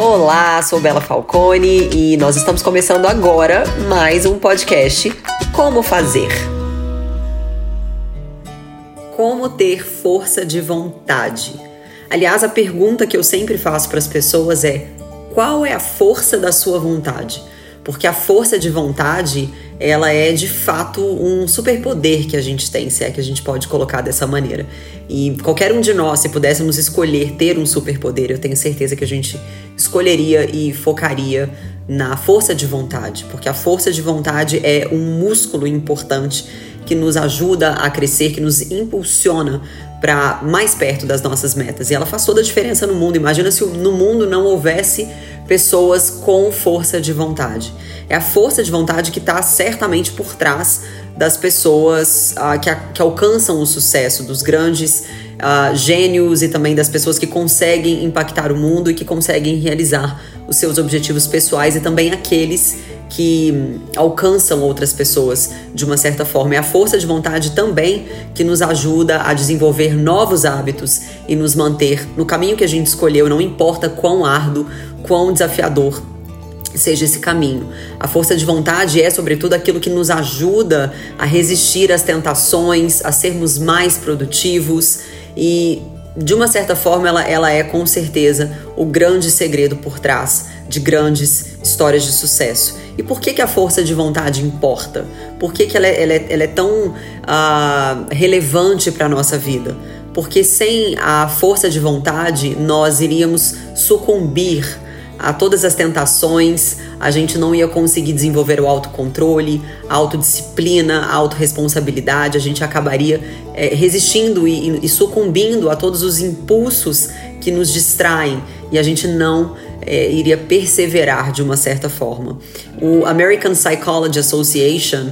Olá, sou Bela Falcone e nós estamos começando agora mais um podcast Como Fazer. Como ter força de vontade? Aliás, a pergunta que eu sempre faço para as pessoas é: qual é a força da sua vontade? Porque a força de vontade, ela é de fato um superpoder que a gente tem, se é que a gente pode colocar dessa maneira. E qualquer um de nós, se pudéssemos escolher ter um superpoder, eu tenho certeza que a gente escolheria e focaria na força de vontade, porque a força de vontade é um músculo importante que nos ajuda a crescer, que nos impulsiona para mais perto das nossas metas. E ela faz toda a diferença no mundo. Imagina se no mundo não houvesse pessoas com força de vontade. É a força de vontade que está certamente por trás das pessoas uh, que, que, alcançam o sucesso, dos grandes uh, gênios e também das pessoas que conseguem impactar o mundo e que conseguem realizar os seus objetivos pessoais e também aqueles que alcançam outras pessoas de uma certa forma. É a força de vontade também que nos ajuda a desenvolver novos hábitos e nos manter no caminho que a gente escolheu, não importa quão árduo, quão desafiador seja esse caminho. A força de vontade é, sobretudo, aquilo que nos ajuda a resistir às tentações, a sermos mais produtivos e, de uma certa forma, ela, ela é com certeza o grande segredo por trás de grandes histórias de sucesso. E por que, que a força de vontade importa? Por que, que ela, é, ela, é, ela é tão uh, relevante para a nossa vida? Porque sem a força de vontade, nós iríamos sucumbir a todas as tentações, a gente não ia conseguir desenvolver o autocontrole, a autodisciplina, a autorresponsabilidade, a gente acabaria é, resistindo e, e, sucumbindo a todos os impulsos que nos distraem e a gente não é, iria perseverar de uma certa forma. O American Psychology Association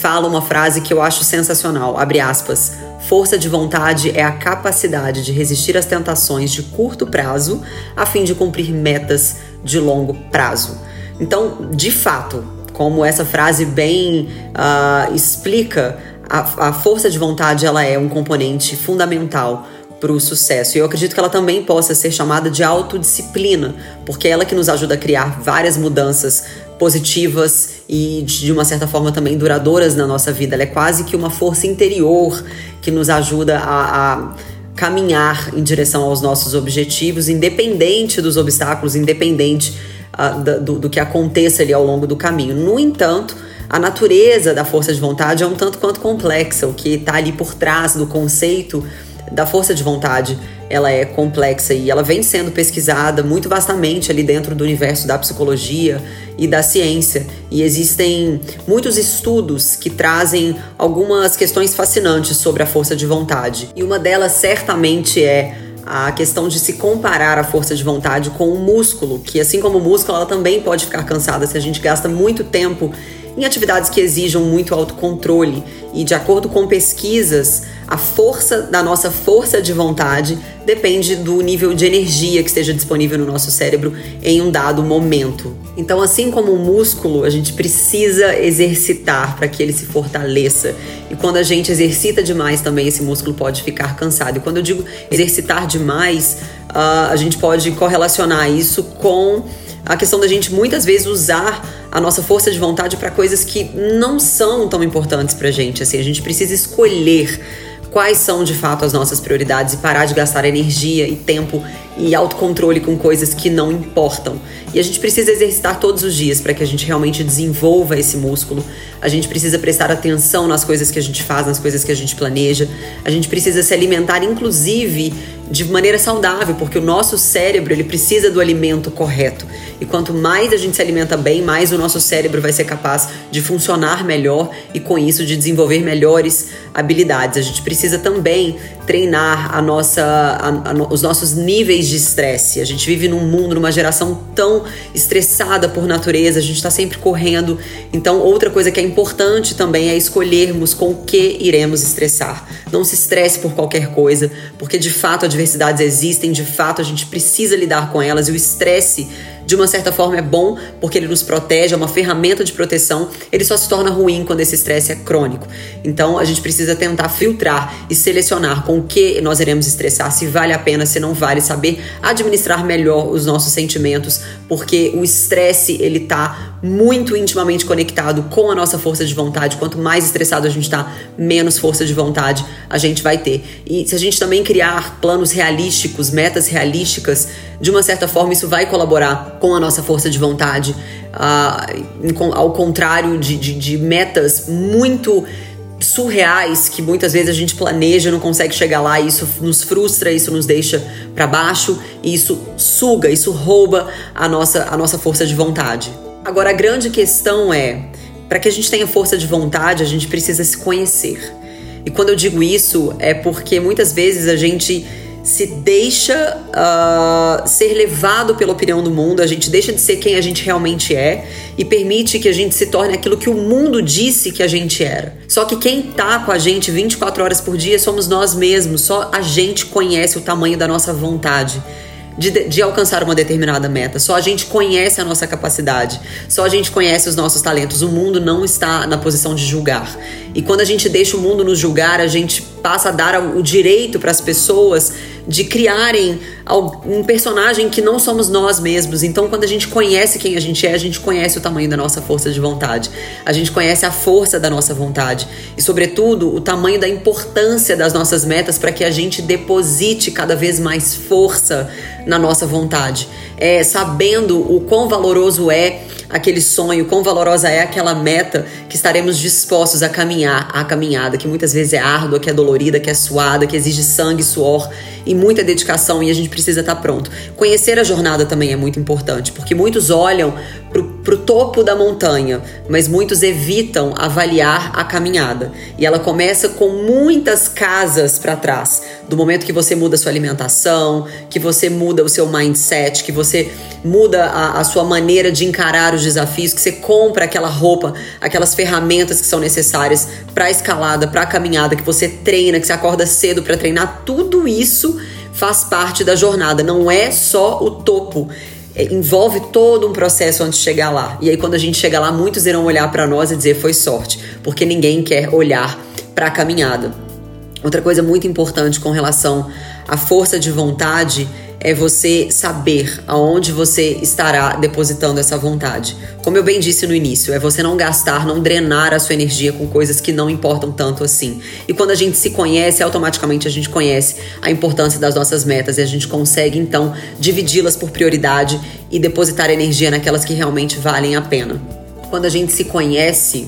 fala uma frase que eu acho sensacional, abre aspas, Força de vontade é a capacidade de resistir às tentações de curto prazo a fim de cumprir metas de longo prazo. Então, de fato, como essa frase bem uh, explica, a, a força de vontade ela é um componente fundamental para o sucesso. E eu acredito que ela também possa ser chamada de autodisciplina, porque é ela que nos ajuda a criar várias mudanças positivas e de uma certa forma também duradouras na nossa vida. Ela é quase que uma força interior que nos ajuda a, a caminhar em direção aos nossos objetivos, independente dos obstáculos, independente uh, do, do que aconteça ali ao longo do caminho. No entanto, a natureza da força de vontade é um tanto quanto complexa, o que está ali por trás do conceito da força de vontade, ela é complexa e ela vem sendo pesquisada muito vastamente ali dentro do universo da psicologia e da ciência. E existem muitos estudos que trazem algumas questões fascinantes sobre a força de vontade. E uma delas certamente é a questão de se comparar a força de vontade com o músculo, que assim como o músculo, ela também pode ficar cansada se a gente gasta muito tempo em atividades que exijam muito autocontrole. E de acordo com pesquisas, a força da nossa força de vontade depende do nível de energia que esteja disponível no nosso cérebro em um dado momento. Então, assim como o músculo, a gente precisa exercitar para que ele se fortaleça. E quando a gente exercita demais também, esse músculo pode ficar cansado. E quando eu digo exercitar demais, uh, a gente pode correlacionar isso com a questão da gente muitas vezes usar a nossa força de vontade para coisas que não são tão importantes para gente. Assim, a gente precisa escolher quais são de fato as nossas prioridades e parar de gastar energia e tempo e autocontrole com coisas que não importam. E a gente precisa exercitar todos os dias para que a gente realmente desenvolva esse músculo. A gente precisa prestar atenção nas coisas que a gente faz, nas coisas que a gente planeja. A gente precisa se alimentar, inclusive, de maneira saudável, porque o nosso cérebro ele precisa do alimento correto. E quanto mais a gente se alimenta bem, mais o nosso cérebro vai ser capaz de funcionar melhor e com isso de desenvolver melhores habilidades. A gente precisa também treinar a nossa, a, a, os nossos níveis de estresse. A gente vive num mundo, numa geração tão estressada por natureza, a gente está sempre correndo. Então, outra coisa que é importante também é escolhermos com o que iremos estressar. Não se estresse por qualquer coisa, porque de fato adversidades existem, de fato a gente precisa lidar com elas e o estresse de uma certa forma é bom porque ele nos protege, é uma ferramenta de proteção, ele só se torna ruim quando esse estresse é crônico. Então a gente precisa tentar filtrar e selecionar com o que nós iremos estressar, se vale a pena, se não vale, saber administrar melhor os nossos sentimentos, porque o estresse ele tá muito intimamente conectado com a nossa força de vontade. Quanto mais estressado a gente tá, menos força de vontade a gente vai ter. E se a gente também criar planos realísticos, metas realísticas, de uma certa forma isso vai colaborar com a nossa força de vontade, uh, ao contrário de, de, de metas muito surreais que muitas vezes a gente planeja, não consegue chegar lá, e isso nos frustra, isso nos deixa para baixo, e isso suga, isso rouba a nossa, a nossa força de vontade. Agora a grande questão é, para que a gente tenha força de vontade, a gente precisa se conhecer. E quando eu digo isso, é porque muitas vezes a gente se deixa uh, ser levado pela opinião do mundo, a gente deixa de ser quem a gente realmente é e permite que a gente se torne aquilo que o mundo disse que a gente era. Só que quem tá com a gente 24 horas por dia somos nós mesmos, só a gente conhece o tamanho da nossa vontade de, de, alcançar uma determinada meta. Só a gente conhece a nossa capacidade, só a gente conhece os nossos talentos. O mundo não está na posição de julgar. E quando a gente deixa o mundo nos julgar, a gente passa a dar o direito para as pessoas de criarem um personagem que não somos nós mesmos. Então, quando a gente conhece quem a gente é, a gente conhece o tamanho da nossa força de vontade. A gente conhece a força da nossa vontade e, sobretudo, o tamanho da importância das nossas metas para que a gente deposite cada vez mais força na nossa vontade. É, sabendo o quão valoroso é aquele sonho, quão valorosa é aquela meta que estaremos dispostos a caminhar a caminhada, que muitas vezes é árdua, que é dolorida, que é suada, que exige sangue, suor e muita dedicação e a gente precisa estar pronto. Conhecer a jornada também é muito importante, porque muitos olham para o topo da montanha, mas muitos evitam avaliar a caminhada. E ela começa com muitas casas para trás. Do momento que você muda sua alimentação, que você muda o seu mindset, que você muda a, a sua maneira de encarar os desafios, que você compra aquela roupa, aquelas ferramentas que são necessárias para escalada, para caminhada, que você treina, que você acorda cedo para treinar, tudo isso faz parte da jornada, não é só o topo. É, envolve todo um processo antes de chegar lá. E aí, quando a gente chega lá, muitos irão olhar para nós e dizer foi sorte, porque ninguém quer olhar para a caminhada. Outra coisa muito importante com relação à força de vontade é você saber aonde você estará depositando essa vontade. Como eu bem disse no início, é você não gastar, não drenar a sua energia com coisas que não importam tanto assim. E quando a gente se conhece, automaticamente a gente conhece a importância das nossas metas e a gente consegue então dividi-las por prioridade e depositar energia naquelas que realmente valem a pena. Quando a gente se conhece,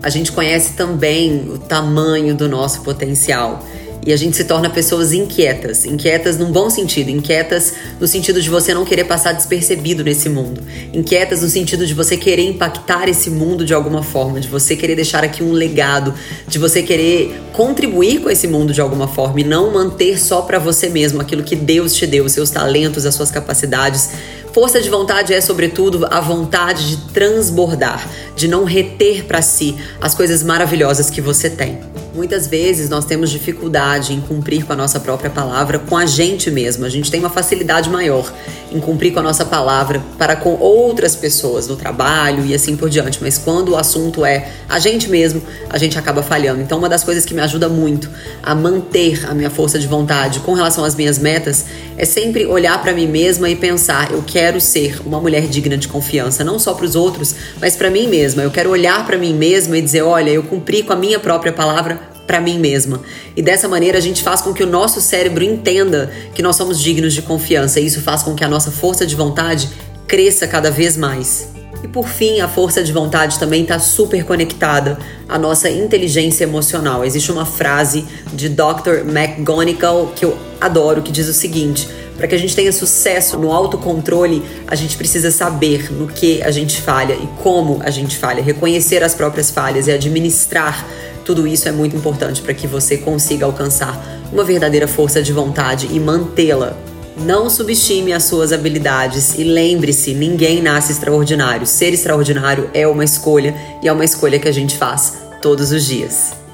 a gente conhece também o tamanho do nosso potencial e a gente se torna pessoas inquietas, inquietas num bom sentido, inquietas no sentido de você não querer passar despercebido nesse mundo, inquietas no sentido de você querer impactar esse mundo de alguma forma, de você querer deixar aqui um legado, de você querer contribuir com esse mundo de alguma forma e não manter só para você mesmo aquilo que Deus te deu, os seus talentos, as suas capacidades. Força de vontade é, sobretudo, a vontade de transbordar, de não reter para si as coisas maravilhosas que você tem. Muitas vezes nós temos dificuldade em cumprir com a nossa própria palavra com a gente mesmo. A gente tem uma facilidade maior em cumprir com a nossa palavra para com outras pessoas no trabalho e assim por diante. Mas quando o assunto é a gente mesmo, a gente acaba falhando. Então, uma das coisas que me ajuda muito a manter a minha força de vontade com relação às minhas metas é sempre olhar para mim mesma e pensar: eu quero ser uma mulher digna de confiança, não só para os outros, mas para mim mesma. Eu quero olhar para mim mesma e dizer: olha, eu cumpri com a minha própria palavra para mim mesma. E dessa maneira a gente faz com que o nosso cérebro entenda que nós somos dignos de confiança. E isso faz com que a nossa força de vontade cresça cada vez mais. E por fim, a força de vontade também está super conectada à nossa inteligência emocional. Existe uma frase de Dr. McGonigal que eu adoro que diz o seguinte: para que a gente tenha sucesso no autocontrole, a gente precisa saber no que a gente falha e como a gente falha, reconhecer as próprias falhas e administrar tudo isso é muito importante para que você consiga alcançar uma verdadeira força de vontade e mantê-la. Não subestime as suas habilidades e lembre-se: ninguém nasce extraordinário. Ser extraordinário é uma escolha e é uma escolha que a gente faz todos os dias.